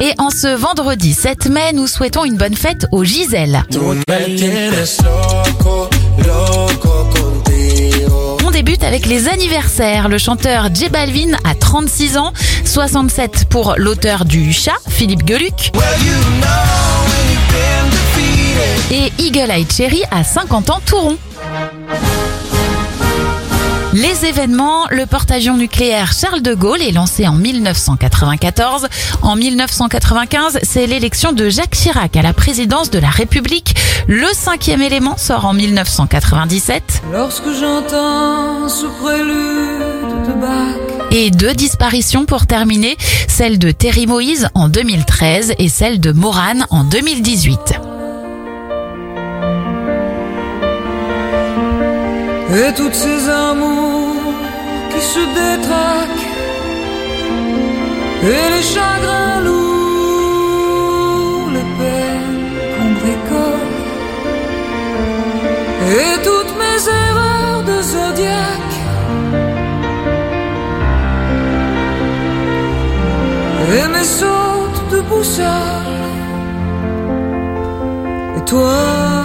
Et en ce vendredi 7 mai, nous souhaitons une bonne fête au Gisèle. On débute avec les anniversaires. Le chanteur J Balvin a 36 ans, 67 pour l'auteur du chat, Philippe Geluc. Et Eagle Eye Cherry a 50 ans tout rond. Les événements, le porte-avions nucléaire Charles de Gaulle est lancé en 1994. En 1995, c'est l'élection de Jacques Chirac à la présidence de la République. Le cinquième élément sort en 1997. Lorsque j'entends ce prélude de Bach. Et deux disparitions pour terminer, celle de Terry Moïse en 2013 et celle de Morane en 2018. Et toutes ces amours qui se détraquent. Et les chagrins lourds, les peines qu'on bricole Et toutes mes erreurs de zodiaque Et mes sautes de boussole Et toi